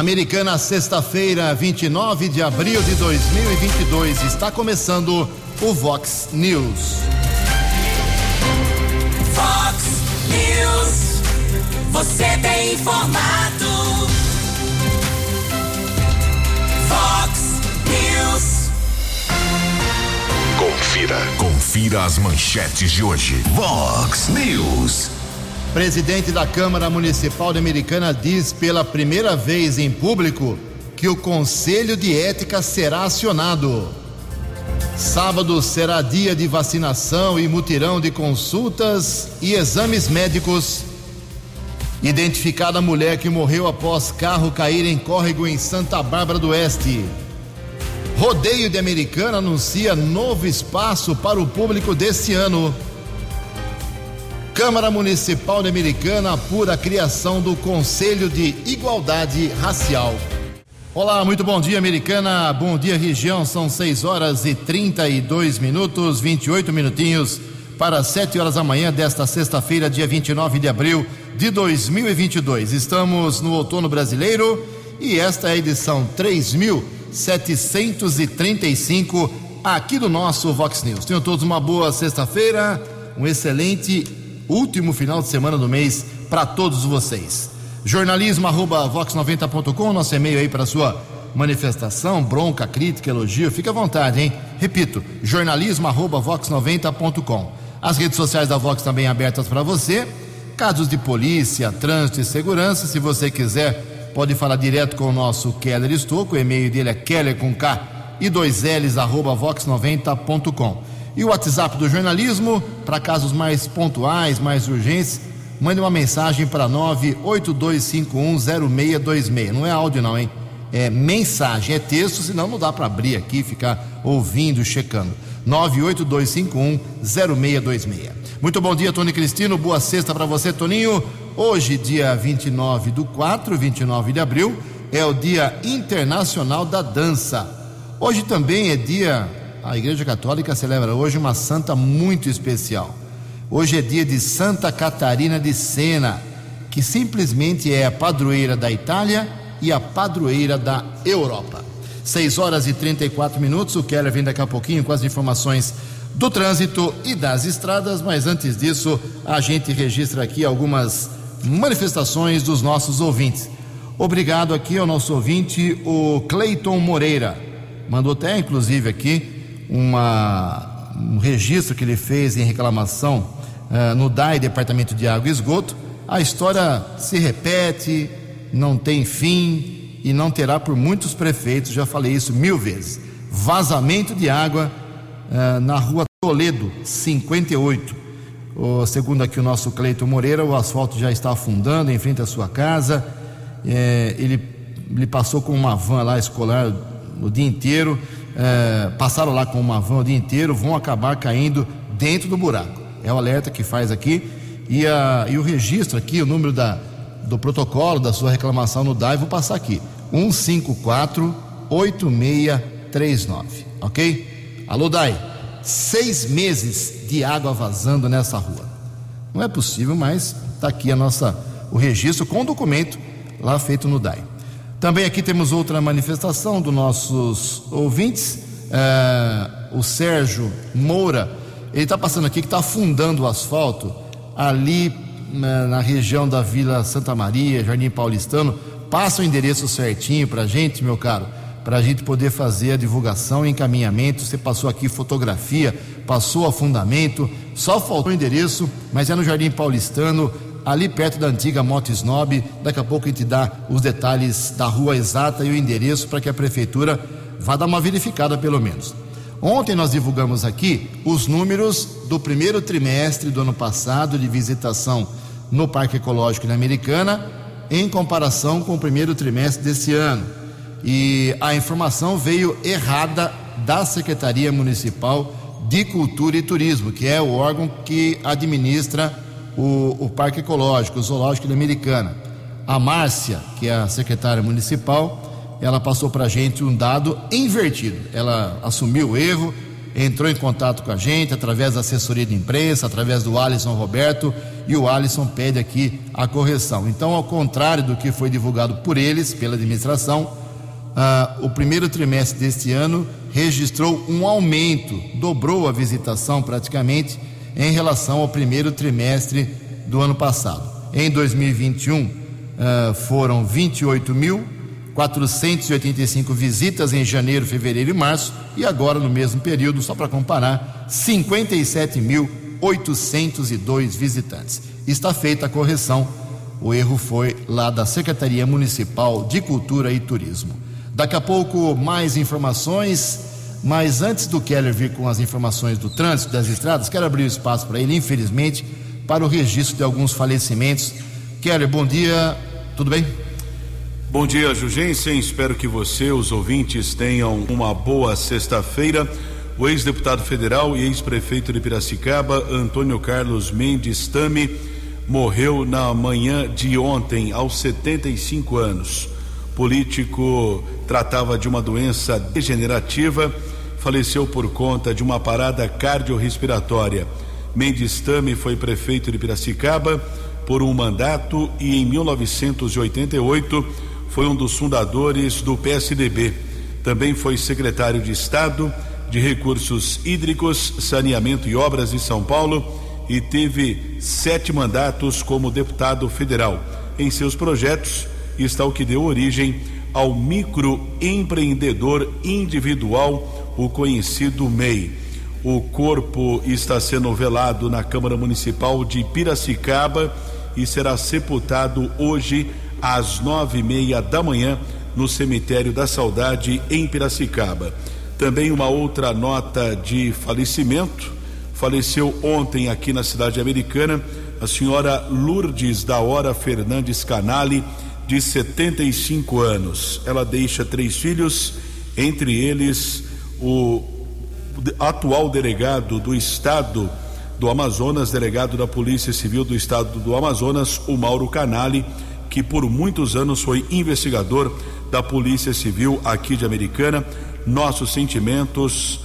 Americana, sexta-feira, 29 de abril de 2022. Está começando o Vox News. Vox News. Você tem informado. Vox News. Confira. Confira as manchetes de hoje. Vox News. Presidente da Câmara Municipal de Americana diz pela primeira vez em público que o Conselho de Ética será acionado. Sábado será dia de vacinação e mutirão de consultas e exames médicos. Identificada a mulher que morreu após carro cair em córrego em Santa Bárbara do Oeste. Rodeio de Americana anuncia novo espaço para o público deste ano. Câmara Municipal de Americana apura a criação do Conselho de Igualdade Racial. Olá, muito bom dia, Americana. Bom dia, região. São 6 horas e 32 minutos, 28 minutinhos para 7 horas da manhã desta sexta-feira, dia 29 de abril de 2022. Estamos no outono brasileiro e esta é a edição 3735 aqui do nosso Vox News. Tenham todos uma boa sexta-feira, um excelente último final de semana do mês para todos vocês. Jornalismo arroba vox90.com, nosso e-mail aí para sua manifestação, bronca, crítica, elogio, fica à vontade, hein? Repito, jornalismo arroba vox90.com. As redes sociais da Vox também abertas para você. Casos de polícia, trânsito e segurança, se você quiser, pode falar direto com o nosso Keller Estouco, o e-mail dele é keller com K e dois L's arroba vox90.com. E o WhatsApp do jornalismo, para casos mais pontuais, mais urgentes, mande uma mensagem para 982510626. Não é áudio, não, hein? É mensagem, é texto, senão não dá para abrir aqui, ficar ouvindo, checando. 982510626. Muito bom dia, Tony Cristino. Boa sexta para você, Toninho. Hoje, dia 29 do 4, 29 de abril, é o Dia Internacional da Dança. Hoje também é dia a Igreja Católica celebra hoje uma santa muito especial. Hoje é dia de Santa Catarina de Sena, que simplesmente é a padroeira da Itália e a padroeira da Europa. 6 horas e 34 minutos. O Keller vem daqui a pouquinho com as informações do trânsito e das estradas, mas antes disso, a gente registra aqui algumas manifestações dos nossos ouvintes. Obrigado aqui ao nosso ouvinte, o Cleiton Moreira. Mandou até inclusive aqui uma, um registro que ele fez em reclamação uh, no DAI, Departamento de Água e Esgoto, a história se repete, não tem fim e não terá por muitos prefeitos, já falei isso mil vezes. Vazamento de água uh, na rua Toledo, 58. O, segundo aqui o nosso Cleito Moreira, o asfalto já está afundando em frente à sua casa. É, ele, ele passou com uma van lá escolar o dia inteiro é, passaram lá com uma van o dia inteiro, vão acabar caindo dentro do buraco. É o alerta que faz aqui. E, a, e o registro aqui, o número da, do protocolo da sua reclamação no DAI, vou passar aqui: 154-8639. Ok? Alô, DAI. Seis meses de água vazando nessa rua. Não é possível, mas está aqui a nossa, o registro com o documento lá feito no DAI. Também aqui temos outra manifestação dos nossos ouvintes. É, o Sérgio Moura, ele está passando aqui que está afundando o asfalto ali na, né, na, região da Vila Santa Maria, Jardim Paulistano. Passa o endereço certinho para a gente, meu caro, para a gente poder fazer a divulgação encaminhamento. Você passou aqui fotografia, passou afundamento, só faltou o endereço, mas é no Jardim Paulistano ali perto da antiga Moto Snob. Daqui a pouco a gente dá os detalhes da rua exata e o endereço para que a prefeitura vá dar uma verificada pelo menos. Ontem nós divulgamos aqui os números do primeiro trimestre do ano passado de visitação no Parque Ecológico da Americana em comparação com o primeiro trimestre desse ano. E a informação veio errada da Secretaria Municipal de Cultura e Turismo, que é o órgão que administra o, o Parque Ecológico, o Zoológico da Americana. A Márcia, que é a secretária municipal, ela passou para a gente um dado invertido. Ela assumiu o erro, entrou em contato com a gente através da assessoria de imprensa, através do Alisson Roberto, e o Alisson pede aqui a correção. Então, ao contrário do que foi divulgado por eles, pela administração, ah, o primeiro trimestre deste ano registrou um aumento, dobrou a visitação praticamente em relação ao primeiro trimestre do ano passado. Em 2021, ah, foram 28.485 visitas em janeiro, fevereiro e março, e agora, no mesmo período, só para comparar, 57.802 visitantes. Está feita a correção. O erro foi lá da Secretaria Municipal de Cultura e Turismo. Daqui a pouco, mais informações. Mas antes do Keller vir com as informações do trânsito das estradas, quero abrir o espaço para ele, infelizmente, para o registro de alguns falecimentos. Keller, bom dia, tudo bem? Bom dia, Jugensen. Espero que você, os ouvintes, tenham uma boa sexta-feira. O ex-deputado federal e ex-prefeito de Piracicaba, Antônio Carlos Mendes Tame, morreu na manhã de ontem, aos 75 anos. Político tratava de uma doença degenerativa, faleceu por conta de uma parada cardiorrespiratória. Mendes Tame foi prefeito de Piracicaba por um mandato e em 1988 foi um dos fundadores do PSDB. Também foi secretário de Estado de Recursos Hídricos, Saneamento e Obras de São Paulo e teve sete mandatos como deputado federal. Em seus projetos está o que deu origem ao microempreendedor individual, o conhecido MEI. O corpo está sendo velado na Câmara Municipal de Piracicaba e será sepultado hoje às nove e meia da manhã no cemitério da Saudade em Piracicaba. Também uma outra nota de falecimento. Faleceu ontem aqui na cidade americana a senhora Lourdes da Hora Fernandes Canali, de 75 anos. Ela deixa três filhos, entre eles o atual delegado do estado do Amazonas, delegado da Polícia Civil do estado do Amazonas, o Mauro Canali, que por muitos anos foi investigador da Polícia Civil aqui de Americana nossos sentimentos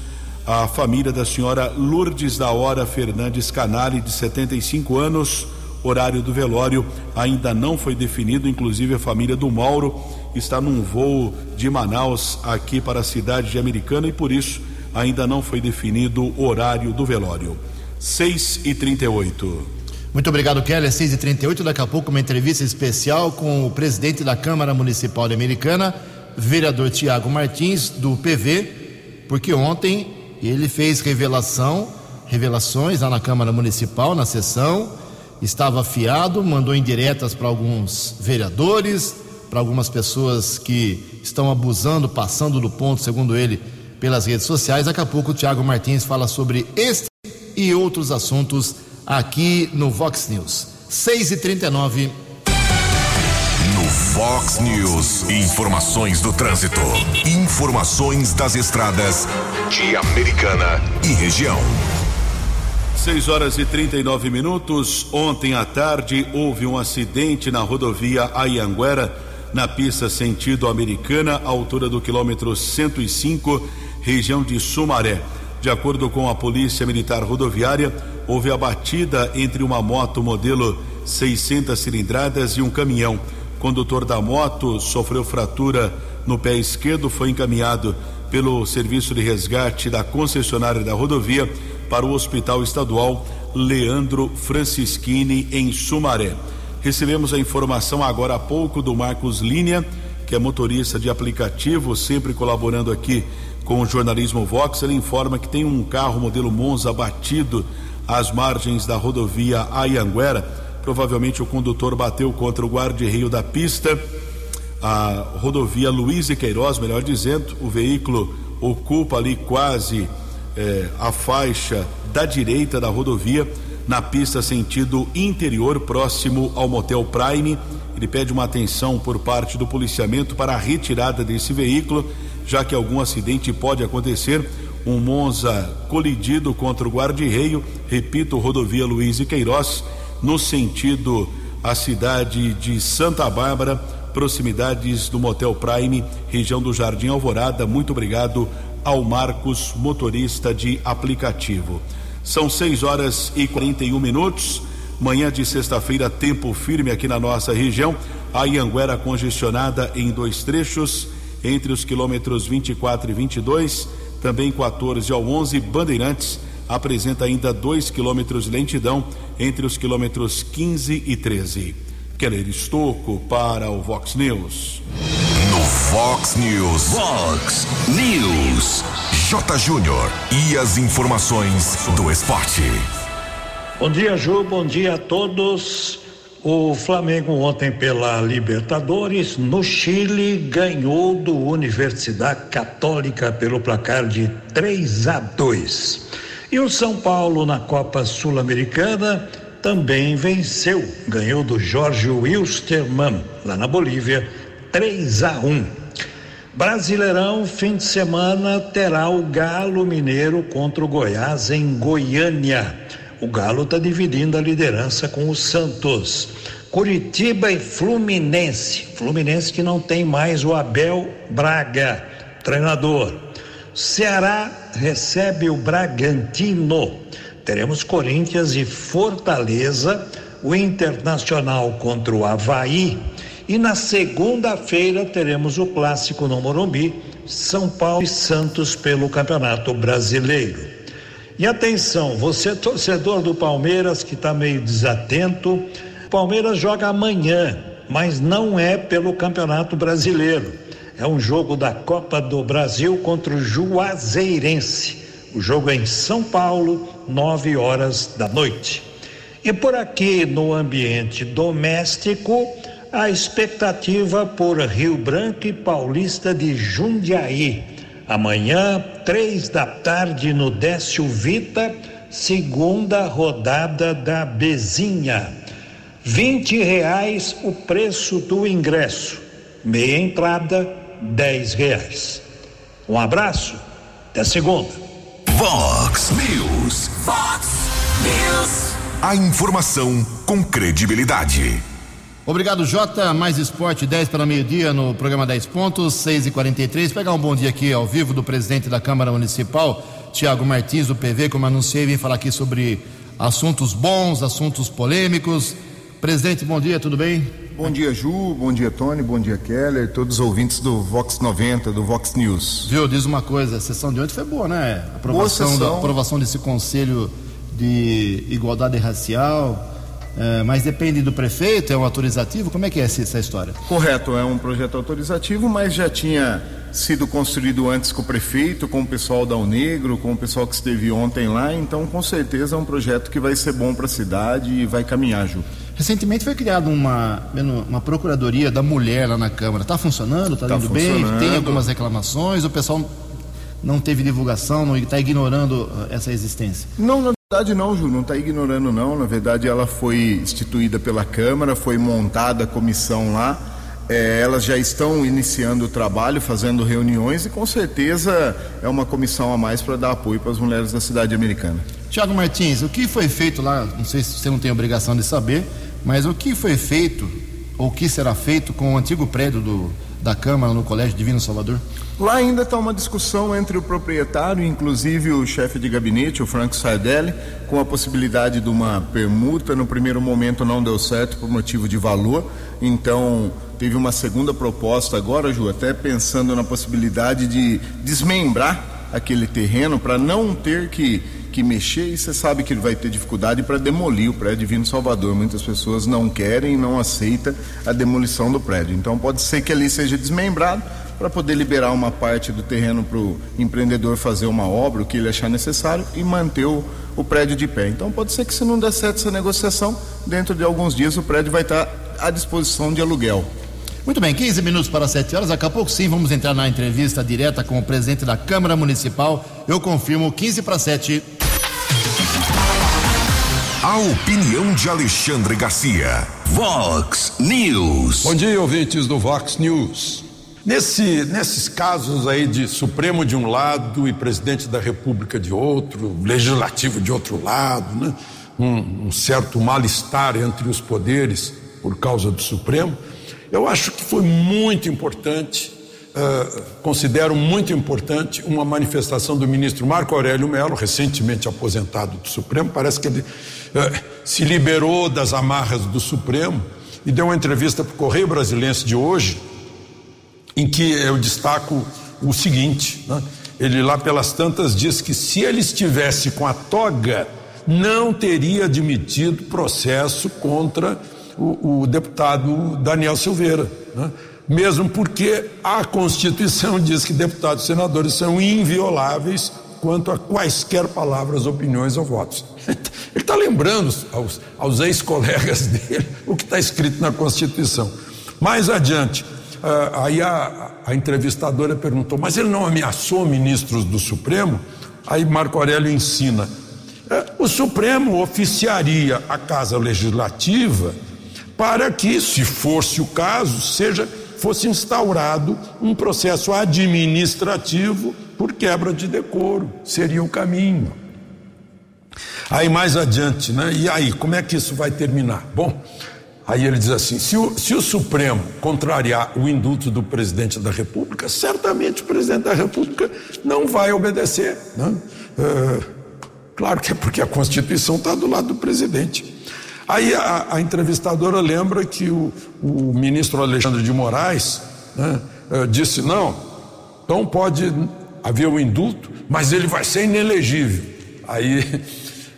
à família da senhora Lourdes da Hora Fernandes Canali, de 75 anos. Horário do velório ainda não foi definido, inclusive a família do Mauro está num voo de Manaus aqui para a cidade de Americana e por isso ainda não foi definido o horário do velório. 6 e 38 Muito obrigado, Kelly. 6 e 38 Daqui a pouco, uma entrevista especial com o presidente da Câmara Municipal de Americana vereador Tiago Martins, do PV, porque ontem ele fez revelação, revelações lá na Câmara Municipal, na sessão, estava afiado, mandou indiretas para alguns vereadores, para algumas pessoas que estão abusando, passando do ponto, segundo ele, pelas redes sociais. Daqui a pouco o Tiago Martins fala sobre este e outros assuntos aqui no Vox News. 6 e 39 Fox News. Informações do trânsito. Informações das estradas de Americana e região. 6 horas e 39 minutos. Ontem à tarde houve um acidente na rodovia Ayanguera, na pista sentido americana, altura do quilômetro 105, região de Sumaré. De acordo com a Polícia Militar Rodoviária, houve a batida entre uma moto modelo 600 cilindradas e um caminhão condutor da moto sofreu fratura no pé esquerdo, foi encaminhado pelo serviço de resgate da concessionária da rodovia para o Hospital Estadual Leandro Francischini, em Sumaré. Recebemos a informação agora há pouco do Marcos Linha, que é motorista de aplicativo, sempre colaborando aqui com o jornalismo Vox. Ele informa que tem um carro modelo Monza abatido às margens da rodovia Ayanguera Provavelmente o condutor bateu contra o guarda-reio da pista. A rodovia Luiz e Queiroz, melhor dizendo, o veículo ocupa ali quase eh, a faixa da direita da rodovia, na pista sentido interior, próximo ao Motel Prime. Ele pede uma atenção por parte do policiamento para a retirada desse veículo, já que algum acidente pode acontecer. Um Monza colidido contra o guarda-reio, repito, rodovia Luiz e Queiroz no sentido a cidade de Santa Bárbara, proximidades do Motel Prime, região do Jardim Alvorada. Muito obrigado ao Marcos, motorista de aplicativo. São 6 horas e 41 minutos. Manhã de sexta-feira, tempo firme aqui na nossa região. A Ianguera congestionada em dois trechos, entre os quilômetros 24 e 22, também 14 ao 11. Bandeirantes apresenta ainda 2 quilômetros de lentidão entre os quilômetros 15 e 13. Keller Estocco para o Vox News. No Fox News. Fox News. J. Júnior. E as informações do esporte. Bom dia, Ju. Bom dia a todos. O Flamengo ontem pela Libertadores no Chile ganhou do Universidade Católica pelo placar de 3 a 2. E o São Paulo na Copa Sul-Americana também venceu, ganhou do Jorge Wilstermann lá na Bolívia 3 a 1. Brasileirão, fim de semana terá o Galo Mineiro contra o Goiás em Goiânia. O Galo está dividindo a liderança com o Santos. Curitiba e Fluminense. Fluminense que não tem mais o Abel Braga, treinador. Ceará recebe o Bragantino. Teremos Corinthians e Fortaleza, o Internacional contra o Havaí. E na segunda-feira teremos o clássico no Morumbi, São Paulo e Santos pelo Campeonato Brasileiro. E atenção, você torcedor do Palmeiras que está meio desatento, Palmeiras joga amanhã, mas não é pelo Campeonato Brasileiro. É um jogo da Copa do Brasil contra o Juazeirense. O jogo é em São Paulo, nove horas da noite. E por aqui no ambiente doméstico, a expectativa por Rio Branco e Paulista de Jundiaí. Amanhã, três da tarde, no Décio Vita, segunda rodada da Bezinha. Vinte reais o preço do ingresso. Meia entrada, dez reais. Um abraço, até segunda. Fox News. Fox News. A informação com credibilidade. Obrigado, Jota. Mais esporte, 10 para meio-dia no programa 10 pontos, 6 e 43 Pegar um bom dia aqui ao vivo do presidente da Câmara Municipal, Tiago Martins, do PV, como anunciei, vem falar aqui sobre assuntos bons, assuntos polêmicos. Presidente, bom dia, tudo bem? Bom dia, Ju, bom dia, Tony, bom dia, Keller, todos os ouvintes do Vox 90, do Vox News. Viu, diz uma coisa, a sessão de ontem foi boa, né? Aprovação, Boa. Da, aprovação desse conselho de igualdade racial, é, mas depende do prefeito, é um autorizativo, como é que é essa, essa história? Correto, é um projeto autorizativo, mas já tinha sido construído antes com o prefeito, com o pessoal da Unegro, com o pessoal que esteve ontem lá, então com certeza é um projeto que vai ser bom para a cidade e vai caminhar, Ju. Recentemente foi criada uma, uma procuradoria da mulher lá na Câmara. Está funcionando? Está Tá indo bem? funcionando. Tem algumas reclamações? O pessoal não teve divulgação, não está ignorando uh, essa existência? Não, na verdade não, Ju, não está ignorando não. Na verdade ela foi instituída pela Câmara, foi montada a comissão lá. É, elas já estão iniciando o trabalho, fazendo reuniões e com certeza é uma comissão a mais para dar apoio para as mulheres da cidade americana. Tiago Martins, o que foi feito lá? Não sei se você não tem obrigação de saber, mas o que foi feito, ou o que será feito com o antigo prédio do, da Câmara no Colégio Divino Salvador? Lá ainda está uma discussão entre o proprietário, inclusive o chefe de gabinete, o Franco Sardelli, com a possibilidade de uma permuta. No primeiro momento não deu certo por motivo de valor, então teve uma segunda proposta agora, Ju, até pensando na possibilidade de desmembrar aquele terreno para não ter que, que mexer e você sabe que ele vai ter dificuldade para demolir o prédio Divino Salvador. Muitas pessoas não querem, não aceitam a demolição do prédio. Então pode ser que ali seja desmembrado para poder liberar uma parte do terreno para o empreendedor fazer uma obra, o que ele achar necessário, e manter o, o prédio de pé. Então pode ser que se não der certo essa negociação, dentro de alguns dias o prédio vai estar à disposição de aluguel. Muito bem, 15 minutos para 7 horas. Daqui a pouco sim vamos entrar na entrevista direta com o presidente da Câmara Municipal. Eu confirmo, 15 para 7. A opinião de Alexandre Garcia. Vox News. Bom dia, ouvintes do Vox News. Nesse, nesses casos aí de Supremo de um lado e presidente da República de outro, legislativo de outro lado, né? um, um certo mal-estar entre os poderes por causa do Supremo, eu acho que foi muito importante, eh, considero muito importante uma manifestação do ministro Marco Aurélio Mello, recentemente aposentado do Supremo, parece que ele se liberou das amarras do Supremo e deu uma entrevista para o Correio Brasilense de hoje, em que eu destaco o seguinte: né? ele lá pelas tantas diz que se ele estivesse com a toga, não teria admitido processo contra o, o deputado Daniel Silveira. Né? Mesmo porque a Constituição diz que deputados e senadores são invioláveis quanto a quaisquer palavras, opiniões ou votos. Ele está lembrando aos, aos ex-colegas dele o que está escrito na Constituição. Mais adiante, uh, aí a, a entrevistadora perguntou: mas ele não ameaçou ministros do Supremo? Aí Marco Aurélio ensina: uh, o Supremo oficiaria a Casa Legislativa para que, se fosse o caso, seja fosse instaurado um processo administrativo por quebra de decoro. Seria o caminho. Aí mais adiante, né? E aí, como é que isso vai terminar? Bom, aí ele diz assim: se o, se o Supremo contrariar o indulto do presidente da República, certamente o presidente da República não vai obedecer. Né? É, claro que é porque a Constituição está do lado do presidente. Aí a, a entrevistadora lembra que o, o, ministro Alexandre de Moraes né, eh, disse: não, então pode haver um indulto, mas ele vai ser inelegível. Aí,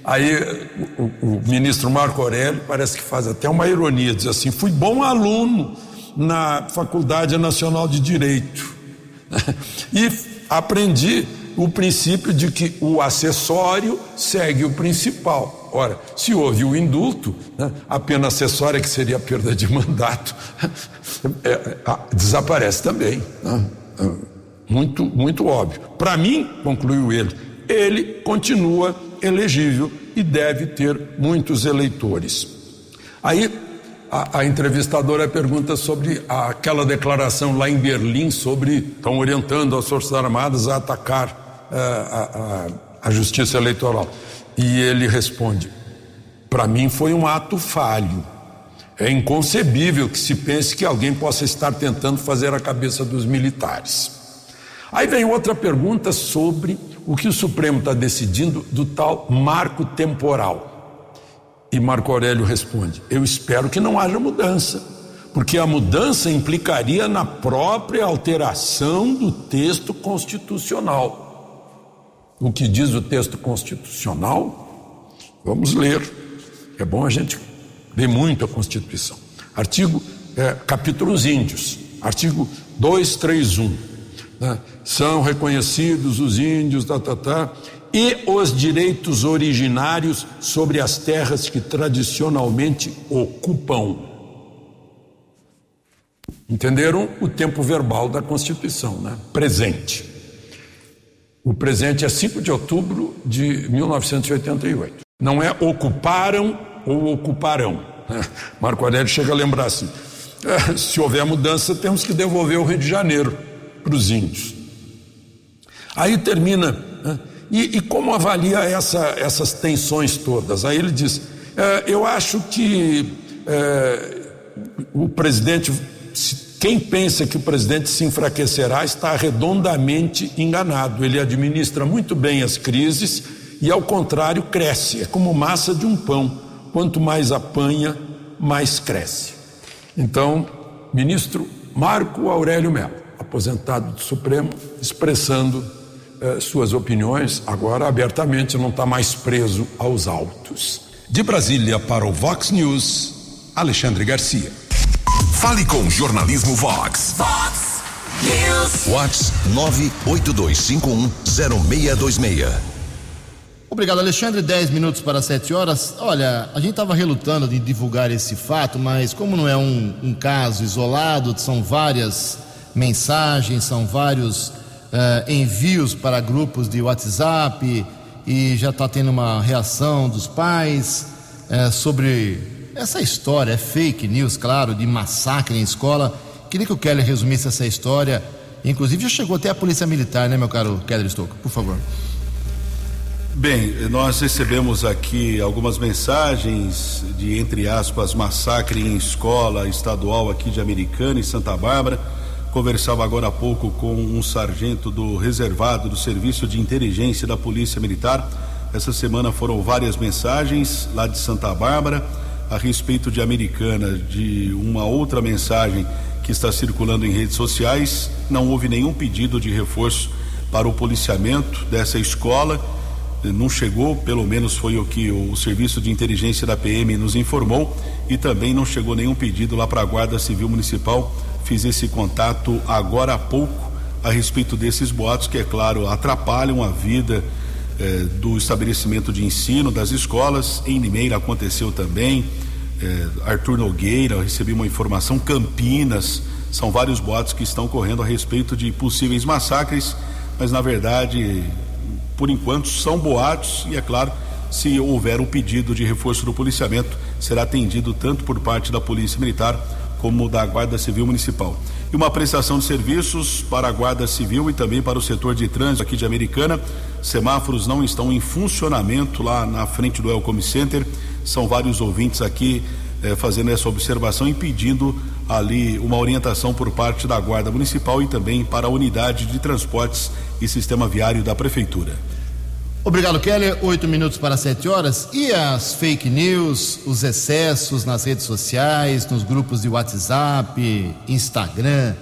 aí o, o ministro Marco Aurélio parece que faz até uma ironia: diz assim, fui bom aluno na Faculdade Nacional de Direito e aprendi o princípio de que o acessório segue o principal. Ora, se houve o indulto, né, a pena acessória, que seria a perda de mandato, é, é, desaparece também. Né? Muito, muito óbvio. Para mim, concluiu ele, ele continua elegível e deve ter muitos eleitores. Aí a, a, entrevistadora pergunta sobre aquela declaração lá em Berlim sobre estão orientando as Forças Armadas a atacar a, a, a justiça eleitoral. E ele responde: para mim foi um ato falho. É inconcebível que se pense que alguém possa estar tentando fazer a cabeça dos militares. Aí vem outra pergunta sobre o que o Supremo está decidindo do tal marco temporal. E Marco Aurélio responde: Eu espero que não haja mudança, porque a mudança implicaria na própria alteração do texto constitucional. O que diz o texto constitucional? Vamos ler. É bom a gente ler muito a Constituição. Artigo, é, capítulo índios, artigo 231. Né? São reconhecidos os índios, tá, tá, tá, e os direitos originários sobre as terras que tradicionalmente ocupam. Entenderam o tempo verbal da Constituição, né? Presente. O presente é 5 de outubro de 1988. Não é ocuparam ou ocuparão. Marco Aurélio chega a lembrar assim: é, se houver mudança, temos que devolver o Rio de Janeiro para os índios. Aí termina. Né? E, e, como avalia essa, essas tensões todas? Aí ele diz: é, eu acho que é, o presidente quem pensa que o presidente se enfraquecerá está redondamente enganado. Ele administra muito bem as crises e, ao contrário, cresce. É como massa de um pão. Quanto mais apanha, mais cresce. Então, ministro Marco Aurélio Melo, aposentado do Supremo, expressando eh, suas opiniões, agora abertamente, não está mais preso aos autos. De Brasília para o Vox News, Alexandre Garcia. Fale com Jornalismo Vox. Vox News. Vox 982510626. Obrigado, Alexandre. 10 minutos para 7 horas. Olha, a gente estava relutando de divulgar esse fato, mas como não é um, um caso isolado, são várias mensagens, são vários uh, envios para grupos de WhatsApp e já está tendo uma reação dos pais uh, sobre essa história é fake news, claro, de massacre em escola. Queria que o Kelly resumisse essa história. Inclusive já chegou até a polícia militar, né, meu caro Kelly Stouco? Por favor. Bem, nós recebemos aqui algumas mensagens de, entre aspas, massacre em escola estadual aqui de Americana, em Santa Bárbara. Conversava agora há pouco com um sargento do reservado do Serviço de Inteligência da Polícia Militar Essa semana foram várias mensagens lá de Santa Bárbara a respeito de Americana, de uma outra mensagem que está circulando em redes sociais. Não houve nenhum pedido de reforço para o policiamento dessa escola. Não chegou, pelo menos foi o que o serviço de inteligência da PM nos informou, e também não chegou nenhum pedido lá para a Guarda Civil Municipal. Fiz esse contato agora há pouco a respeito desses boatos que, é claro, atrapalham a vida eh, do estabelecimento de ensino, das escolas. Em Limeira aconteceu também. Eh, Arthur Nogueira, eu recebi uma informação, Campinas, são vários boatos que estão correndo a respeito de possíveis massacres, mas na verdade, por enquanto, são boatos e, é claro, se houver um pedido de reforço do policiamento, será atendido tanto por parte da Polícia Militar como da Guarda Civil Municipal e uma prestação de serviços para a Guarda Civil e também para o setor de trânsito aqui de Americana. Semáforos não estão em funcionamento lá na frente do Elcom Center. São vários ouvintes aqui eh, fazendo essa observação e pedindo ali uma orientação por parte da Guarda Municipal e também para a unidade de transportes e sistema viário da Prefeitura. Obrigado, Keller. Oito minutos para sete horas. E as fake news, os excessos nas redes sociais, nos grupos de WhatsApp, Instagram,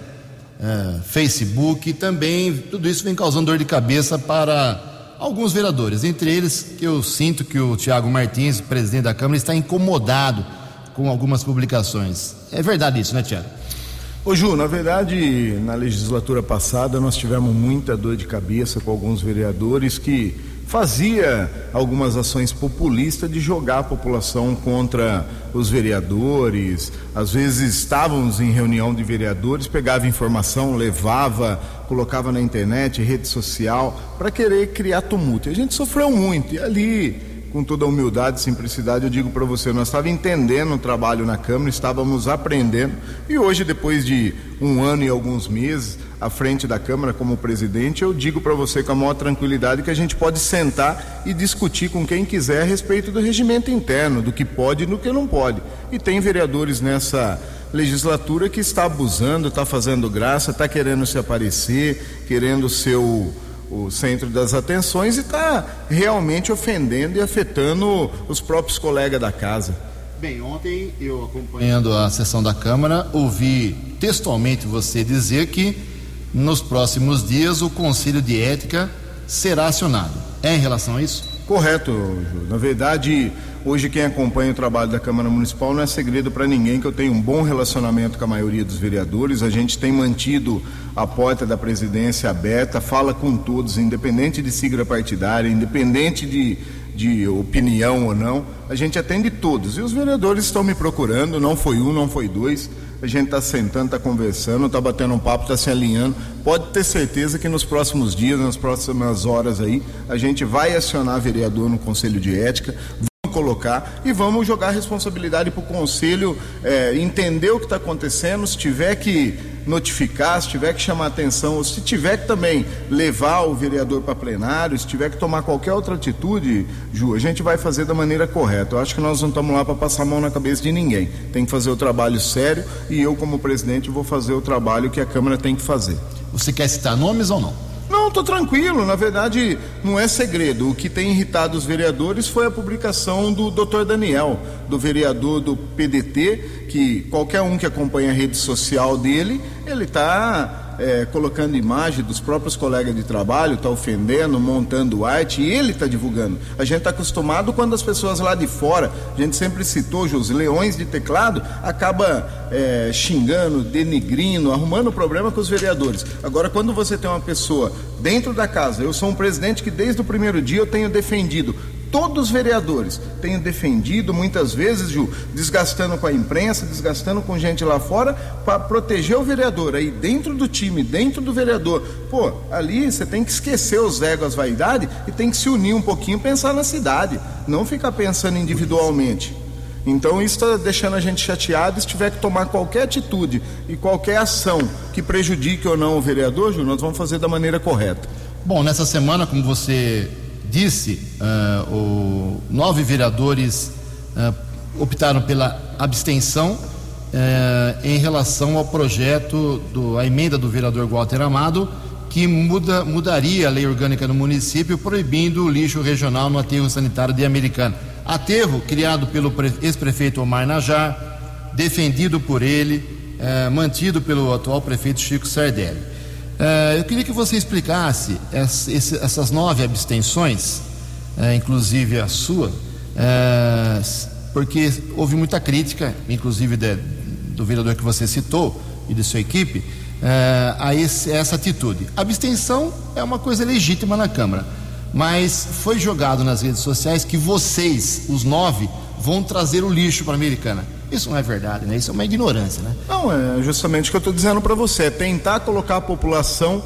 uh, Facebook, também tudo isso vem causando dor de cabeça para alguns vereadores. Entre eles, que eu sinto que o Tiago Martins, presidente da Câmara, está incomodado com algumas publicações. É verdade isso, né, Tiago? Ô Ju, na verdade, na legislatura passada nós tivemos muita dor de cabeça com alguns vereadores que fazia algumas ações populistas de jogar a população contra os vereadores. Às vezes estávamos em reunião de vereadores, pegava informação, levava, colocava na internet, rede social, para querer criar tumulto. E a gente sofreu muito. E ali com toda humildade e simplicidade, eu digo para você, nós estávamos entendendo o trabalho na Câmara, estávamos aprendendo, e hoje, depois de um ano e alguns meses à frente da Câmara como presidente, eu digo para você com a maior tranquilidade que a gente pode sentar e discutir com quem quiser a respeito do regimento interno, do que pode e do que não pode. E tem vereadores nessa legislatura que está abusando, está fazendo graça, está querendo se aparecer, querendo ser o centro das atenções e está realmente ofendendo e afetando os próprios colegas da casa. Bem, ontem eu acompanhando a sessão da Câmara, ouvi textualmente você dizer que nos próximos dias o Conselho de Ética será acionado. É em relação a isso? Correto, Ju. Na verdade, hoje quem acompanha o trabalho da Câmara Municipal não é segredo para ninguém que eu tenho um bom relacionamento com a maioria dos vereadores. A gente tem mantido a porta da presidência aberta, fala com todos, independente de sigla partidária, independente de, de opinião ou não. A gente atende todos. E os vereadores estão me procurando, não foi um, não foi dois a gente está sentando, está conversando, está batendo um papo, está se alinhando. Pode ter certeza que nos próximos dias, nas próximas horas aí, a gente vai acionar vereador no Conselho de Ética, colocar e vamos jogar a responsabilidade para o conselho é, entender o que está acontecendo, se tiver que notificar, se tiver que chamar atenção, ou se tiver que também levar o vereador para plenário, se tiver que tomar qualquer outra atitude, Ju, a gente vai fazer da maneira correta. Eu acho que nós não estamos lá para passar a mão na cabeça de ninguém. Tem que fazer o trabalho sério e eu, como presidente, vou fazer o trabalho que a Câmara tem que fazer. Você quer citar nomes ou não? Não, estou tranquilo. Na verdade, não é segredo. O que tem irritado os vereadores foi a publicação do Dr. Daniel, do vereador do PDT, que qualquer um que acompanha a rede social dele, ele está é, colocando imagem dos próprios colegas de trabalho, está ofendendo, montando arte, e ele está divulgando. A gente está acostumado quando as pessoas lá de fora, a gente sempre citou, os leões de teclado, acaba é, xingando, denigrindo, arrumando problema com os vereadores. Agora, quando você tem uma pessoa dentro da casa, eu sou um presidente que desde o primeiro dia eu tenho defendido todos os vereadores tenho defendido muitas vezes, Ju, desgastando com a imprensa, desgastando com gente lá fora, para proteger o vereador. Aí dentro do time, dentro do vereador, pô, ali você tem que esquecer os egos, as vaidades e tem que se unir um pouquinho, pensar na cidade, não ficar pensando individualmente. Então isso está deixando a gente chateado. Se tiver que tomar qualquer atitude e qualquer ação que prejudique ou não o vereador, Ju, nós vamos fazer da maneira correta. Bom, nessa semana, como você disse, uh, o, nove vereadores uh, optaram pela abstenção uh, em relação ao projeto, do, a emenda do vereador Walter Amado, que muda, mudaria a lei orgânica no município, proibindo o lixo regional no aterro sanitário de Americana. Aterro criado pelo ex-prefeito Omar Najar, defendido por ele, mantido pelo atual prefeito Chico Sardelli. Eh, eu queria que você explicasse essa, essas nove abstenções, eh, inclusive a sua, porque houve muita crítica, inclusive do vereador que você citou e de sua equipe, a essa atitude. Abstenção é uma coisa legítima na Câmara mas foi jogado nas redes sociais que vocês, os nove, vão trazer o lixo para a Americana. Isso não é verdade, né? Isso é uma ignorância, né? Não, é justamente o que eu estou dizendo para você, é tentar colocar a população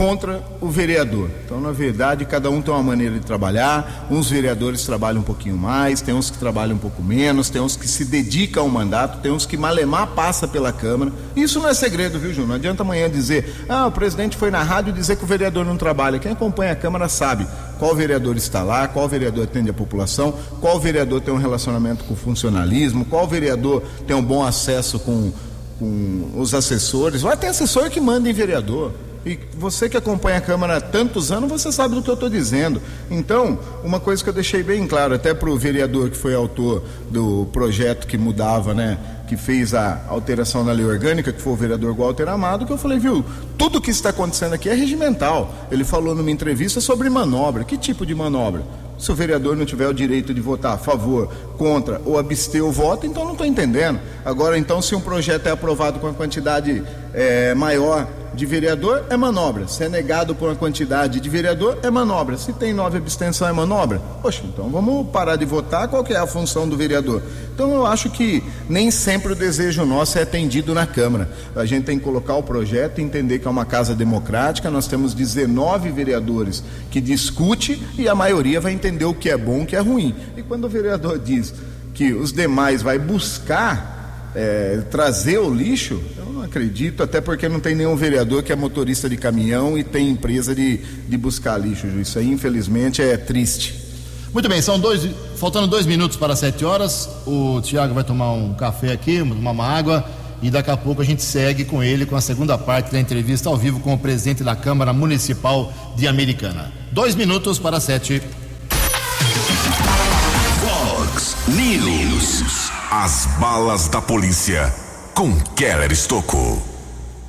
contra o vereador. Então, na verdade, cada um tem uma maneira de trabalhar. Uns vereadores trabalham um pouquinho mais, tem uns que trabalham um pouco menos, tem uns que se dedicam ao mandato, tem uns que malemar passa pela Câmara. Isso não é segredo, viu, Júnior? Não adianta amanhã dizer, ah, o presidente foi na rádio dizer que o vereador não trabalha. Quem acompanha a Câmara sabe qual vereador está lá, qual vereador atende a população, qual vereador tem um relacionamento com o funcionalismo, qual vereador tem um bom acesso com, com os assessores. Vai ter assessor que manda em vereador. E você que acompanha a Câmara há tantos anos, você sabe do que eu estou dizendo. Então, uma coisa que eu deixei bem claro, até para o vereador que foi autor do projeto que mudava, né? Que fez a alteração na lei orgânica, que foi o vereador Walter Amado, que eu falei, viu, tudo que está acontecendo aqui é regimental. Ele falou numa entrevista sobre manobra. Que tipo de manobra? Se o vereador não tiver o direito de votar a favor, contra ou abster o voto, então não estou entendendo. Agora, então, se um projeto é aprovado com a quantidade é, maior de vereador, é manobra. Se é negado por uma quantidade de vereador, é manobra. Se tem nove abstenção, é manobra. Poxa, então vamos parar de votar. Qual que é a função do vereador? Então eu acho que nem sempre o desejo nosso é atendido na Câmara. A gente tem que colocar o projeto, entender que é uma casa democrática. Nós temos 19 vereadores que discute e a maioria vai entender o que é bom, o que é ruim. E quando o vereador diz que os demais vai buscar é, trazer o lixo, eu não acredito, até porque não tem nenhum vereador que é motorista de caminhão e tem empresa de, de buscar lixo. Isso aí, infelizmente, é triste. Muito bem, são dois, faltando dois minutos para sete horas. O Tiago vai tomar um café aqui, tomar uma água e daqui a pouco a gente segue com ele com a segunda parte da entrevista ao vivo com o presidente da Câmara Municipal de Americana. Dois minutos para sete. Fox News. As balas da polícia com Keller Estocou.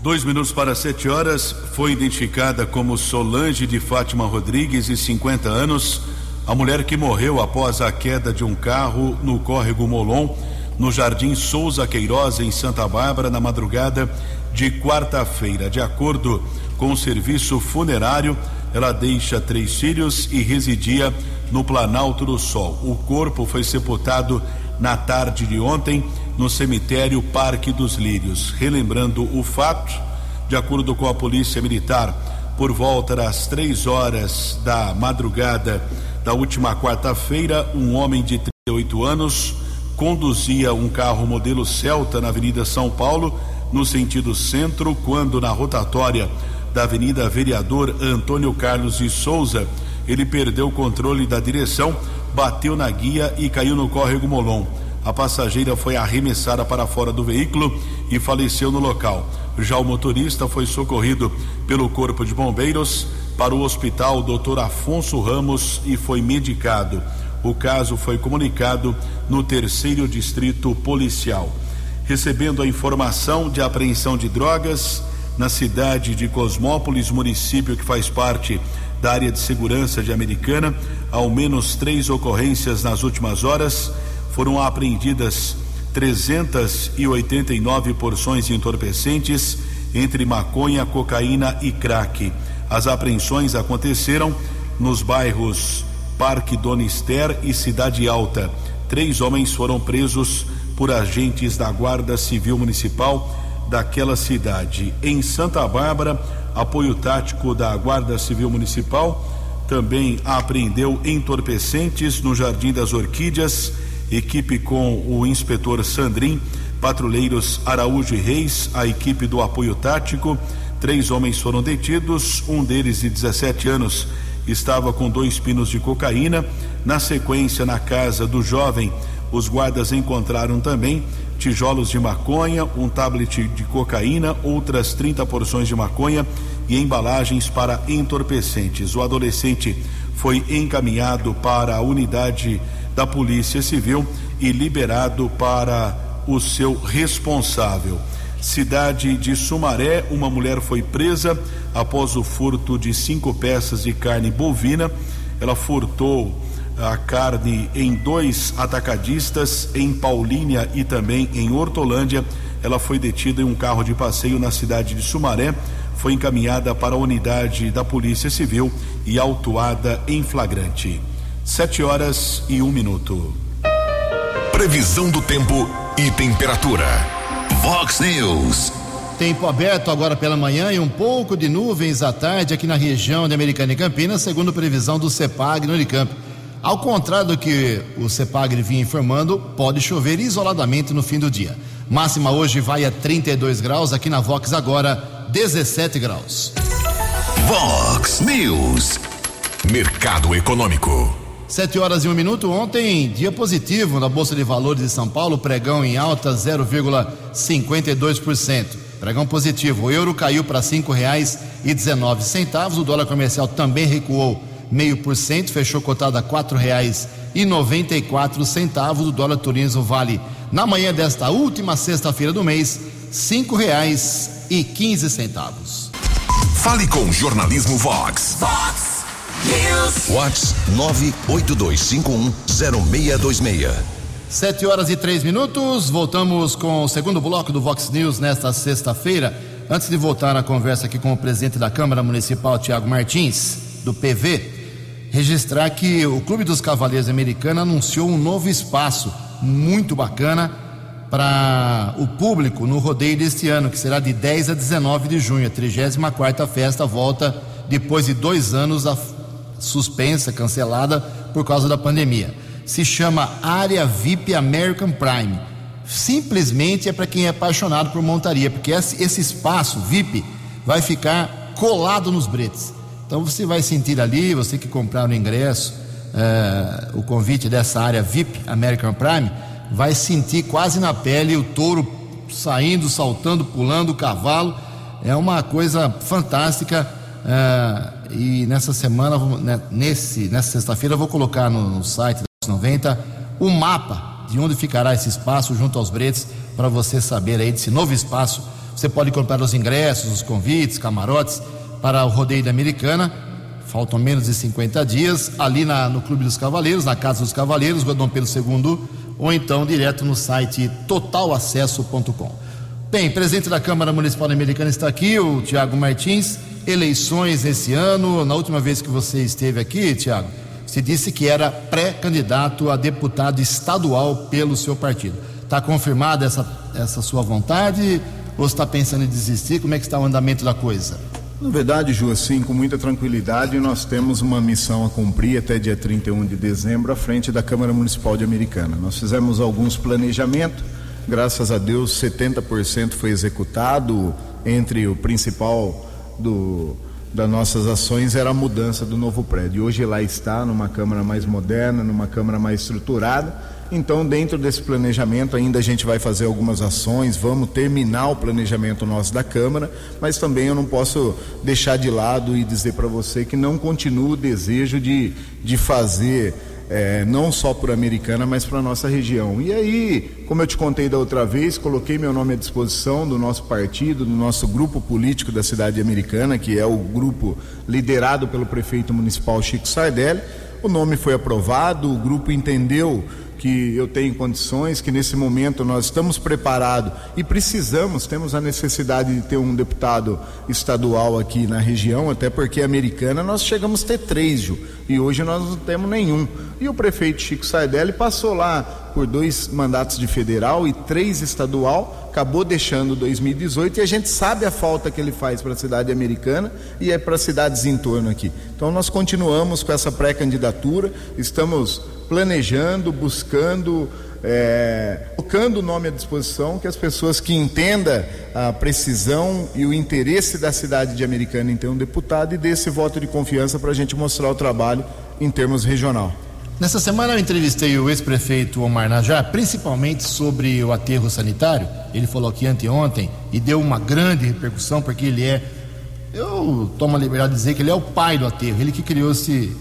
Dois minutos para sete horas, foi identificada como Solange de Fátima Rodrigues, e 50 anos, a mulher que morreu após a queda de um carro no córrego Molon, no Jardim Souza Queiroz, em Santa Bárbara, na madrugada de quarta-feira. De acordo com o serviço funerário, ela deixa três filhos e residia no Planalto do Sol. O corpo foi sepultado na tarde de ontem no cemitério Parque dos Lírios. Relembrando o fato, de acordo com a Polícia Militar, por volta das três horas da madrugada da última quarta-feira, um homem de 38 anos conduzia um carro modelo Celta na Avenida São Paulo, no sentido centro, quando na rotatória da Avenida Vereador Antônio Carlos de Souza, ele perdeu o controle da direção bateu na guia e caiu no córrego Molon. A passageira foi arremessada para fora do veículo e faleceu no local. Já o motorista foi socorrido pelo Corpo de Bombeiros para o Hospital Dr. Afonso Ramos e foi medicado. O caso foi comunicado no terceiro distrito policial. Recebendo a informação de apreensão de drogas na cidade de Cosmópolis, município que faz parte da área de segurança de Americana. Ao menos três ocorrências nas últimas horas foram apreendidas 389 porções de entorpecentes entre maconha, cocaína e crack. As apreensões aconteceram nos bairros Parque Donister e Cidade Alta. Três homens foram presos por agentes da Guarda Civil Municipal daquela cidade. Em Santa Bárbara, apoio tático da Guarda Civil Municipal, também apreendeu entorpecentes no Jardim das Orquídeas, equipe com o inspetor Sandrin, patrulheiros Araújo e Reis, a equipe do apoio tático. Três homens foram detidos, um deles de 17 anos estava com dois pinos de cocaína. Na sequência, na casa do jovem, os guardas encontraram também tijolos de maconha, um tablet de cocaína, outras 30 porções de maconha e embalagens para entorpecentes. O adolescente foi encaminhado para a unidade da Polícia Civil e liberado para o seu responsável. Cidade de Sumaré, uma mulher foi presa após o furto de cinco peças de carne bovina. Ela furtou a carne em dois atacadistas em Paulínia e também em Hortolândia. Ela foi detida em um carro de passeio na cidade de Sumaré, foi encaminhada para a unidade da Polícia Civil e autuada em flagrante. Sete horas e um minuto. Previsão do tempo e temperatura. Vox News. Tempo aberto agora pela manhã e um pouco de nuvens à tarde aqui na região de Americana e Campinas, segundo previsão do CEPAG no Unicamp. Ao contrário do que o CEPAGRE vinha informando, pode chover isoladamente no fim do dia. Máxima hoje vai a 32 graus, aqui na Vox agora 17 graus. Vox News. Mercado Econômico. Sete horas e um minuto. Ontem, dia positivo na Bolsa de Valores de São Paulo, pregão em alta 0,52%. Pregão positivo. O euro caiu para cinco reais e dezenove centavos. O dólar comercial também recuou meio por cento, fechou cotado a quatro reais e noventa e quatro centavos. O dólar turismo vale na manhã desta última sexta-feira do mês cinco reais e quinze centavos. Fale com o jornalismo Vox. Vox Vox 982510626. Sete horas e três minutos. Voltamos com o segundo bloco do Vox News nesta sexta-feira. Antes de voltar à conversa aqui com o presidente da Câmara Municipal, Tiago Martins, do PV, registrar que o Clube dos Cavaleiros Americana anunciou um novo espaço muito bacana para o público no rodeio deste ano, que será de 10 a 19 de junho. A 34 festa volta depois de dois anos a suspensa, cancelada por causa da pandemia. Se chama Área VIP American Prime. Simplesmente é para quem é apaixonado por montaria, porque esse, espaço VIP vai ficar colado nos bretes. Então você vai sentir ali, você que comprar o ingresso, é, o convite dessa área VIP American Prime, vai sentir quase na pele o touro saindo, saltando, pulando, o cavalo. É uma coisa fantástica. É, e nessa semana, né, nesse, nessa sexta-feira, vou colocar no, site da 90 o um mapa de onde ficará esse espaço junto aos bretes para você saber aí desse novo espaço. Você pode comprar os ingressos, os convites, camarotes para o rodeio da Americana. Faltam menos de 50 dias, ali na, no Clube dos Cavaleiros, na Casa dos Cavaleiros, Dom Pedro II, ou então direto no site totalacesso.com. Bem, presidente da Câmara Municipal Americana está aqui, o Tiago Martins. Eleições esse ano. Na última vez que você esteve aqui, Tiago, você disse que era pré-candidato a deputado estadual pelo seu partido. Está confirmada essa, essa sua vontade? Ou está pensando em desistir? Como é que está o andamento da coisa? Na verdade, Ju, assim, com muita tranquilidade, nós temos uma missão a cumprir até dia 31 de dezembro à frente da Câmara Municipal de Americana. Nós fizemos alguns planejamentos, graças a Deus 70% foi executado, entre o principal do, das nossas ações era a mudança do novo prédio. Hoje lá está, numa Câmara mais moderna, numa Câmara mais estruturada então, dentro desse planejamento, ainda a gente vai fazer algumas ações, vamos terminar o planejamento nosso da Câmara, mas também eu não posso deixar de lado e dizer para você que não continua o desejo de, de fazer. É, não só por Americana, mas para a nossa região. E aí, como eu te contei da outra vez, coloquei meu nome à disposição do nosso partido, do nosso grupo político da cidade americana, que é o grupo liderado pelo prefeito municipal Chico Sardelli. O nome foi aprovado, o grupo entendeu que eu tenho condições, que nesse momento nós estamos preparados e precisamos, temos a necessidade de ter um deputado estadual aqui na região, até porque americana nós chegamos a ter três, Ju, e hoje nós não temos nenhum. E o prefeito Chico Sardelli passou lá por dois mandatos de federal e três estadual, acabou deixando 2018 e a gente sabe a falta que ele faz para a cidade americana e é para cidades em torno aqui. Então nós continuamos com essa pré-candidatura, estamos planejando, buscando, é, colocando o nome à disposição, que as pessoas que entendam a precisão e o interesse da cidade de Americana em ter um deputado e dê esse voto de confiança para a gente mostrar o trabalho em termos regional. Nessa semana eu entrevistei o ex-prefeito Omar Najar, principalmente sobre o aterro sanitário. Ele falou aqui anteontem e deu uma grande repercussão, porque ele é. Eu tomo a liberdade de dizer que ele é o pai do aterro, ele que criou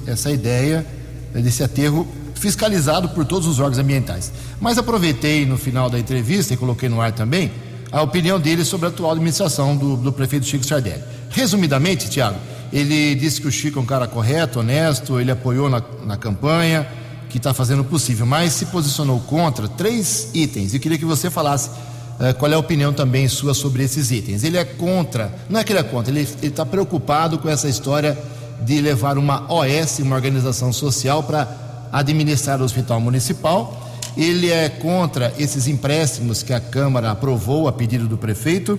essa ideia desse aterro fiscalizado por todos os órgãos ambientais. Mas aproveitei no final da entrevista e coloquei no ar também a opinião dele sobre a atual administração do, do prefeito Chico Sardelli. Resumidamente, Tiago, ele disse que o Chico é um cara correto, honesto, ele apoiou na, na campanha, que está fazendo o possível, mas se posicionou contra três itens. E queria que você falasse uh, qual é a opinião também sua sobre esses itens. Ele é contra, não é que ele é contra, ele está preocupado com essa história de levar uma OS, uma organização social, para administrar o hospital municipal. Ele é contra esses empréstimos que a Câmara aprovou a pedido do prefeito.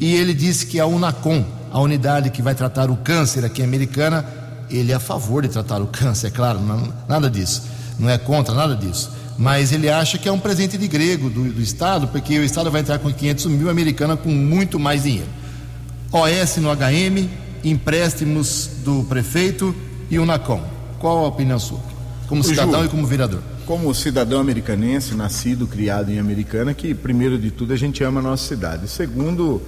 E ele disse que a UNACOM, a unidade que vai tratar o câncer aqui em Americana, ele é a favor de tratar o câncer, é claro, não, nada disso, não é contra nada disso. Mas ele acha que é um presente de grego do, do Estado, porque o Estado vai entrar com 500 mil, a Americana com muito mais dinheiro. OS no HM, empréstimos do prefeito e o NACOM. Qual a opinião sua? Como cidadão Ju, e como vereador. Como cidadão americanense, nascido, criado em Americana, que primeiro de tudo a gente ama a nossa cidade. Segundo,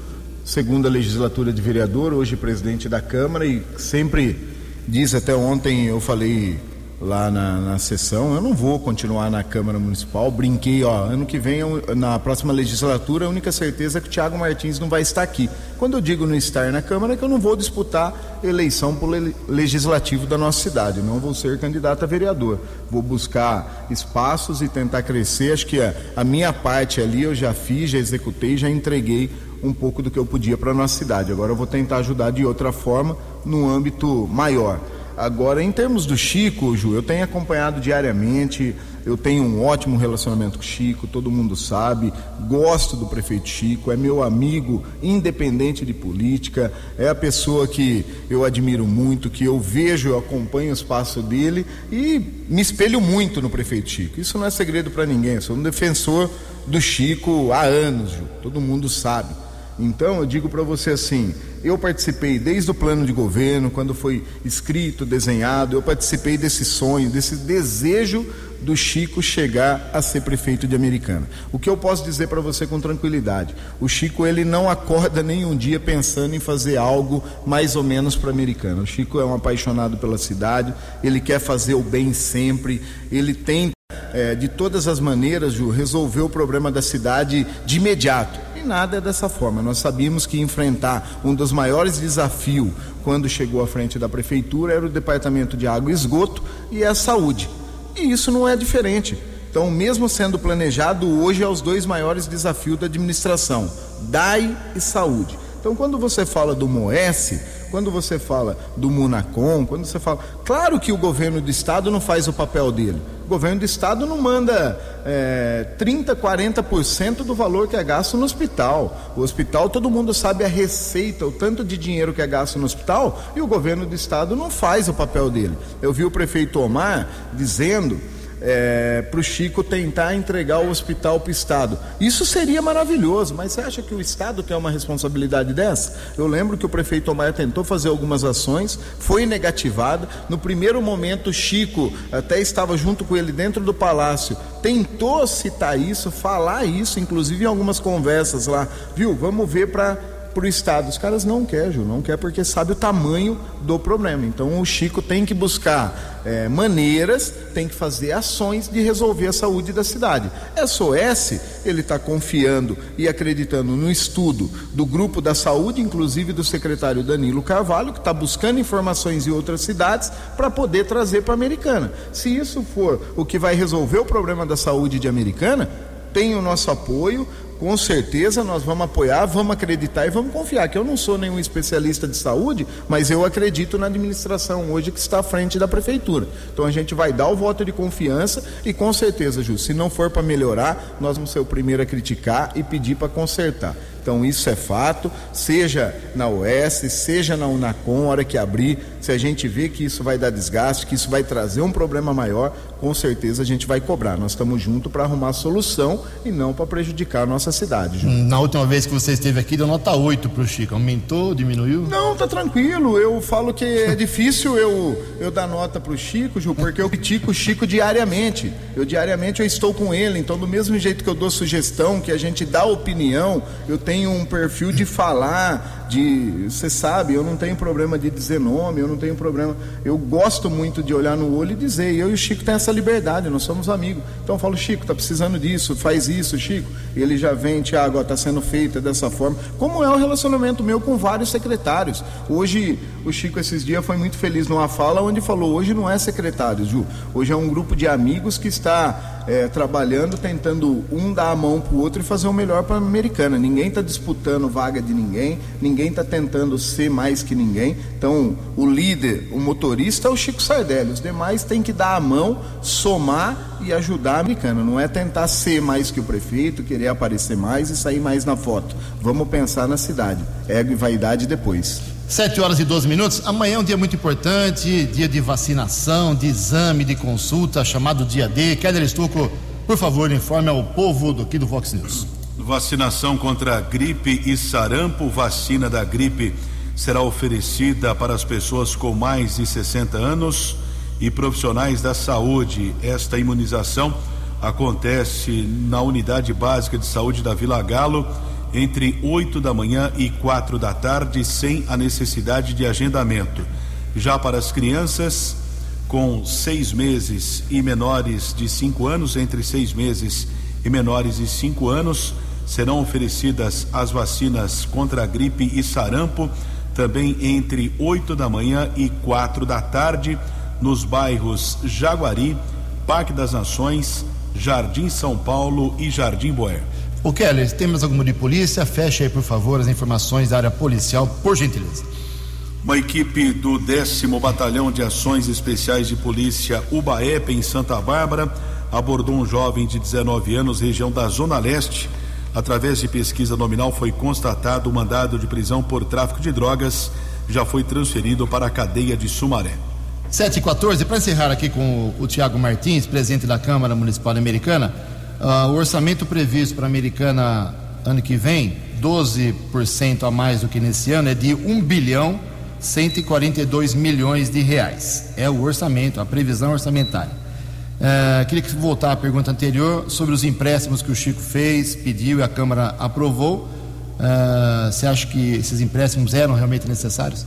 segunda legislatura de vereador, hoje presidente da Câmara e sempre diz até ontem eu falei lá na, na sessão. Eu não vou continuar na Câmara Municipal. Brinquei, ó, ano que vem, na próxima legislatura, a única certeza é que o Tiago Martins não vai estar aqui. Quando eu digo não estar na Câmara, é que eu não vou disputar eleição para o legislativo da nossa cidade. não vou ser candidato a vereador. Vou buscar espaços e tentar crescer. Acho que a, a minha parte ali eu já fiz, já executei, já entreguei um pouco do que eu podia para a nossa cidade. Agora eu vou tentar ajudar de outra forma, no âmbito maior. Agora, em termos do Chico, Ju, eu tenho acompanhado diariamente, eu tenho um ótimo relacionamento com o Chico, todo mundo sabe, gosto do prefeito Chico, é meu amigo, independente de política, é a pessoa que eu admiro muito, que eu vejo, eu acompanho o espaço dele e me espelho muito no prefeito Chico. Isso não é segredo para ninguém, eu sou um defensor do Chico há anos, Ju, todo mundo sabe. Então, eu digo para você assim: eu participei desde o plano de governo, quando foi escrito, desenhado, eu participei desse sonho, desse desejo do Chico chegar a ser prefeito de Americana. O que eu posso dizer para você com tranquilidade? O Chico ele não acorda nenhum dia pensando em fazer algo mais ou menos para Americana. O Chico é um apaixonado pela cidade, ele quer fazer o bem sempre, ele tem é, de todas as maneiras, Ju, resolver o problema da cidade de imediato e nada é dessa forma. Nós sabíamos que enfrentar um dos maiores desafios quando chegou à frente da prefeitura era o departamento de água e esgoto e a saúde. E isso não é diferente. Então, mesmo sendo planejado, hoje é os dois maiores desafios da administração: DAI e saúde. Então, quando você fala do MOES, quando você fala do Munacom, quando você fala. Claro que o governo do estado não faz o papel dele. O governo do estado não manda é, 30%, 40% do valor que é gasto no hospital. O hospital, todo mundo sabe a receita, o tanto de dinheiro que é gasto no hospital, e o governo do estado não faz o papel dele. Eu vi o prefeito Omar dizendo é, para o Chico tentar entregar o hospital para o Estado. Isso seria maravilhoso, mas você acha que o Estado tem uma responsabilidade dessa? Eu lembro que o prefeito Omaia tentou fazer algumas ações, foi negativada. No primeiro momento, Chico até estava junto com ele dentro do palácio, tentou citar isso, falar isso, inclusive em algumas conversas lá, viu? Vamos ver para para o Estado. Os caras não querem, Ju, não quer porque sabe o tamanho do problema. Então o Chico tem que buscar é, maneiras, tem que fazer ações de resolver a saúde da cidade. SOS, ele está confiando e acreditando no estudo do grupo da saúde, inclusive do secretário Danilo Carvalho, que está buscando informações em outras cidades para poder trazer para a Americana. Se isso for o que vai resolver o problema da saúde de Americana, tem o nosso apoio, com certeza nós vamos apoiar, vamos acreditar e vamos confiar. Que eu não sou nenhum especialista de saúde, mas eu acredito na administração hoje que está à frente da prefeitura. Então a gente vai dar o voto de confiança e com certeza, Ju, se não for para melhorar, nós vamos ser o primeiro a criticar e pedir para consertar. Então isso é fato, seja na OS, seja na Unacom, hora que abrir, se a gente vê que isso vai dar desgaste, que isso vai trazer um problema maior, com certeza a gente vai cobrar. Nós estamos juntos para arrumar a solução e não para prejudicar a nossa cidade. Ju. Na última vez que você esteve aqui, deu nota 8 para o Chico. Aumentou, diminuiu? Não, tá tranquilo. Eu falo que é difícil eu, eu dar nota para o Chico, Ju, porque eu critico o Chico diariamente. Eu diariamente eu estou com ele, então do mesmo jeito que eu dou sugestão, que a gente dá opinião, eu tenho um perfil de falar, de, você sabe, eu não tenho problema de dizer nome, eu não tenho problema. Eu gosto muito de olhar no olho e dizer. Eu e o Chico tem essa liberdade, nós somos amigos. Então eu falo, Chico, tá precisando disso, faz isso, Chico. Ele já vem, Tiago, está sendo feita dessa forma. Como é o relacionamento meu com vários secretários. Hoje, o Chico, esses dias, foi muito feliz numa fala onde falou: hoje não é secretário, Ju. Hoje é um grupo de amigos que está é, trabalhando, tentando um dar a mão para o outro e fazer o melhor para a americana. Ninguém está disputando vaga de ninguém, ninguém está tentando ser mais que ninguém. Então, o líder, o motorista é o Chico Sardelli. Os demais têm que dar a mão, somar e ajudar a americana. Não é tentar ser mais que o prefeito, querer aparecer mais e sair mais na foto. Vamos pensar na cidade. Ego e vaidade depois. 7 horas e 12 minutos. Amanhã é um dia muito importante, dia de vacinação, de exame, de consulta, chamado dia D. Keller Estuco, por favor, informe ao povo do aqui do Vox News. Vacinação contra gripe e sarampo, vacina da gripe será oferecida para as pessoas com mais de 60 anos e profissionais da saúde. Esta imunização acontece na unidade básica de saúde da Vila Galo entre 8 da manhã e quatro da tarde, sem a necessidade de agendamento. Já para as crianças com seis meses e menores de cinco anos, entre seis meses e menores de cinco anos, serão oferecidas as vacinas contra a gripe e sarampo, também entre 8 da manhã e quatro da tarde, nos bairros Jaguari, Parque das Nações, Jardim São Paulo e Jardim Boer. O Keller, temos alguma de polícia? Feche aí, por favor, as informações da área policial, por gentileza. Uma equipe do 10 Batalhão de Ações Especiais de Polícia UBAEP em Santa Bárbara abordou um jovem de 19 anos, região da Zona Leste. Através de pesquisa nominal foi constatado o mandado de prisão por tráfico de drogas, já foi transferido para a cadeia de Sumaré. 7 e 14, para encerrar aqui com o, o Tiago Martins, presidente da Câmara Municipal Americana, uh, o orçamento previsto para a Americana ano que vem, 12% a mais do que nesse ano, é de 1 bilhão 142 milhões de reais. É o orçamento, a previsão orçamentária. Uh, queria que voltar à pergunta anterior sobre os empréstimos que o Chico fez, pediu e a Câmara aprovou. Uh, você acha que esses empréstimos eram realmente necessários?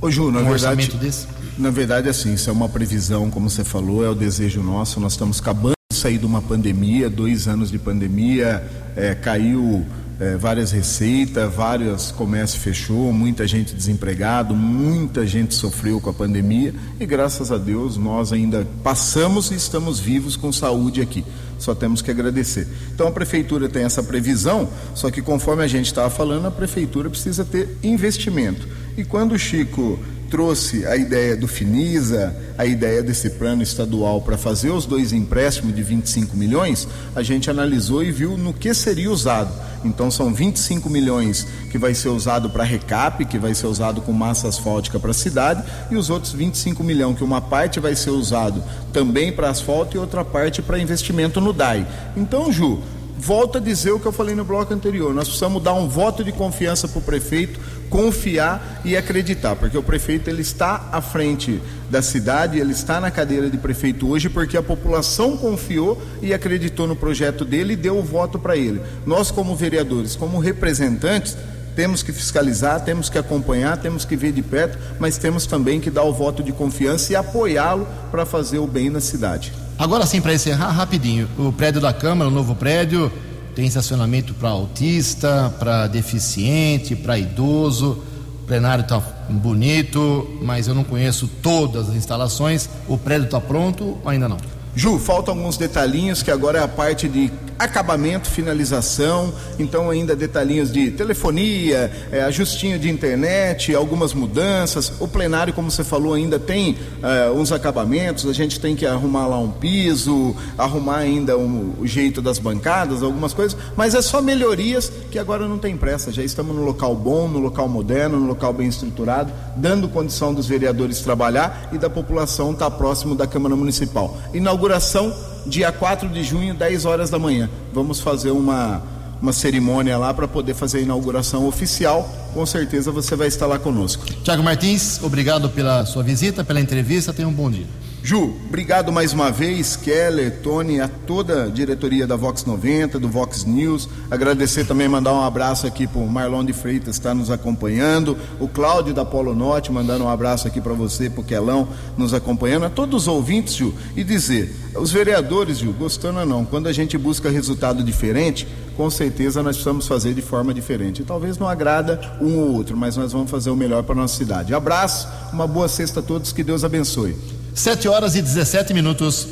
Ô Ju, na um verdade, desse? na verdade assim, isso é uma previsão, como você falou, é o desejo nosso. Nós estamos acabando de sair de uma pandemia, dois anos de pandemia, é, caiu é, várias receitas, vários comércios fechou, muita gente desempregado, muita gente sofreu com a pandemia e graças a Deus nós ainda passamos e estamos vivos com saúde aqui. Só temos que agradecer. Então a prefeitura tem essa previsão, só que conforme a gente estava falando, a prefeitura precisa ter investimento. E quando o Chico trouxe a ideia do Finisa, a ideia desse plano estadual para fazer os dois empréstimos de 25 milhões, a gente analisou e viu no que seria usado. Então são 25 milhões que vai ser usado para recap, que vai ser usado com massa asfáltica para a cidade, e os outros 25 milhões que uma parte vai ser usado também para asfalto e outra parte para investimento no DAI. Então, Ju, volto a dizer o que eu falei no bloco anterior. Nós precisamos dar um voto de confiança para o prefeito, confiar e acreditar, porque o prefeito ele está à frente da cidade, ele está na cadeira de prefeito hoje porque a população confiou e acreditou no projeto dele e deu o voto para ele. Nós, como vereadores, como representantes, temos que fiscalizar, temos que acompanhar, temos que ver de perto, mas temos também que dar o voto de confiança e apoiá-lo para fazer o bem na cidade. Agora sim, para encerrar rapidinho, o prédio da Câmara, o novo prédio, tem estacionamento para autista, para deficiente, para idoso. O plenário está bonito, mas eu não conheço todas as instalações. O prédio está pronto ou ainda não? Ju, faltam alguns detalhinhos que agora é a parte de acabamento, finalização, então ainda detalhinhos de telefonia, é, ajustinho de internet, algumas mudanças. O plenário, como você falou, ainda tem é, uns acabamentos, a gente tem que arrumar lá um piso, arrumar ainda um, o jeito das bancadas, algumas coisas, mas é só melhorias que agora não tem pressa, já estamos no local bom, no local moderno, no local bem estruturado, dando condição dos vereadores trabalhar e da população estar próximo da Câmara Municipal. Inauguração dia 4 de junho, 10 horas da manhã. Vamos fazer uma, uma cerimônia lá para poder fazer a inauguração oficial. Com certeza você vai estar lá conosco. Tiago Martins, obrigado pela sua visita, pela entrevista. Tenha um bom dia. Ju, obrigado mais uma vez, Keller, Tony, a toda a diretoria da Vox 90, do Vox News. Agradecer também, mandar um abraço aqui para o Marlon de Freitas, que está nos acompanhando. O Cláudio da Polo Norte, mandando um abraço aqui para você, para o Quelão, nos acompanhando. A todos os ouvintes, Ju, e dizer, os vereadores, Ju, gostando ou não, quando a gente busca resultado diferente, com certeza nós precisamos fazer de forma diferente. Talvez não agrada um ou outro, mas nós vamos fazer o melhor para nossa cidade. Abraço, uma boa sexta a todos, que Deus abençoe. 7 horas e 17 minutos.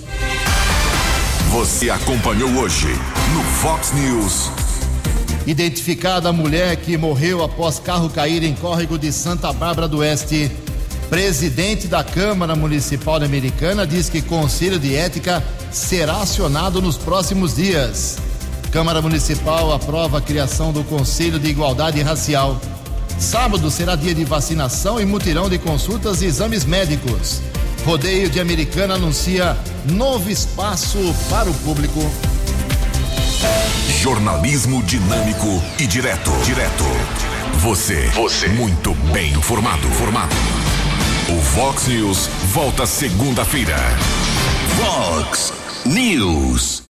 Você acompanhou hoje no Fox News. Identificada a mulher que morreu após carro cair em córrego de Santa Bárbara do Oeste. Presidente da Câmara Municipal Americana diz que Conselho de Ética será acionado nos próximos dias. Câmara Municipal aprova a criação do Conselho de Igualdade Racial. Sábado será dia de vacinação e mutirão de consultas e exames médicos. Rodeio de Americana anuncia novo espaço para o público. Jornalismo dinâmico e direto. Direto. Você. Você. Muito bem informado. Formado. O Vox News volta segunda-feira. Fox News.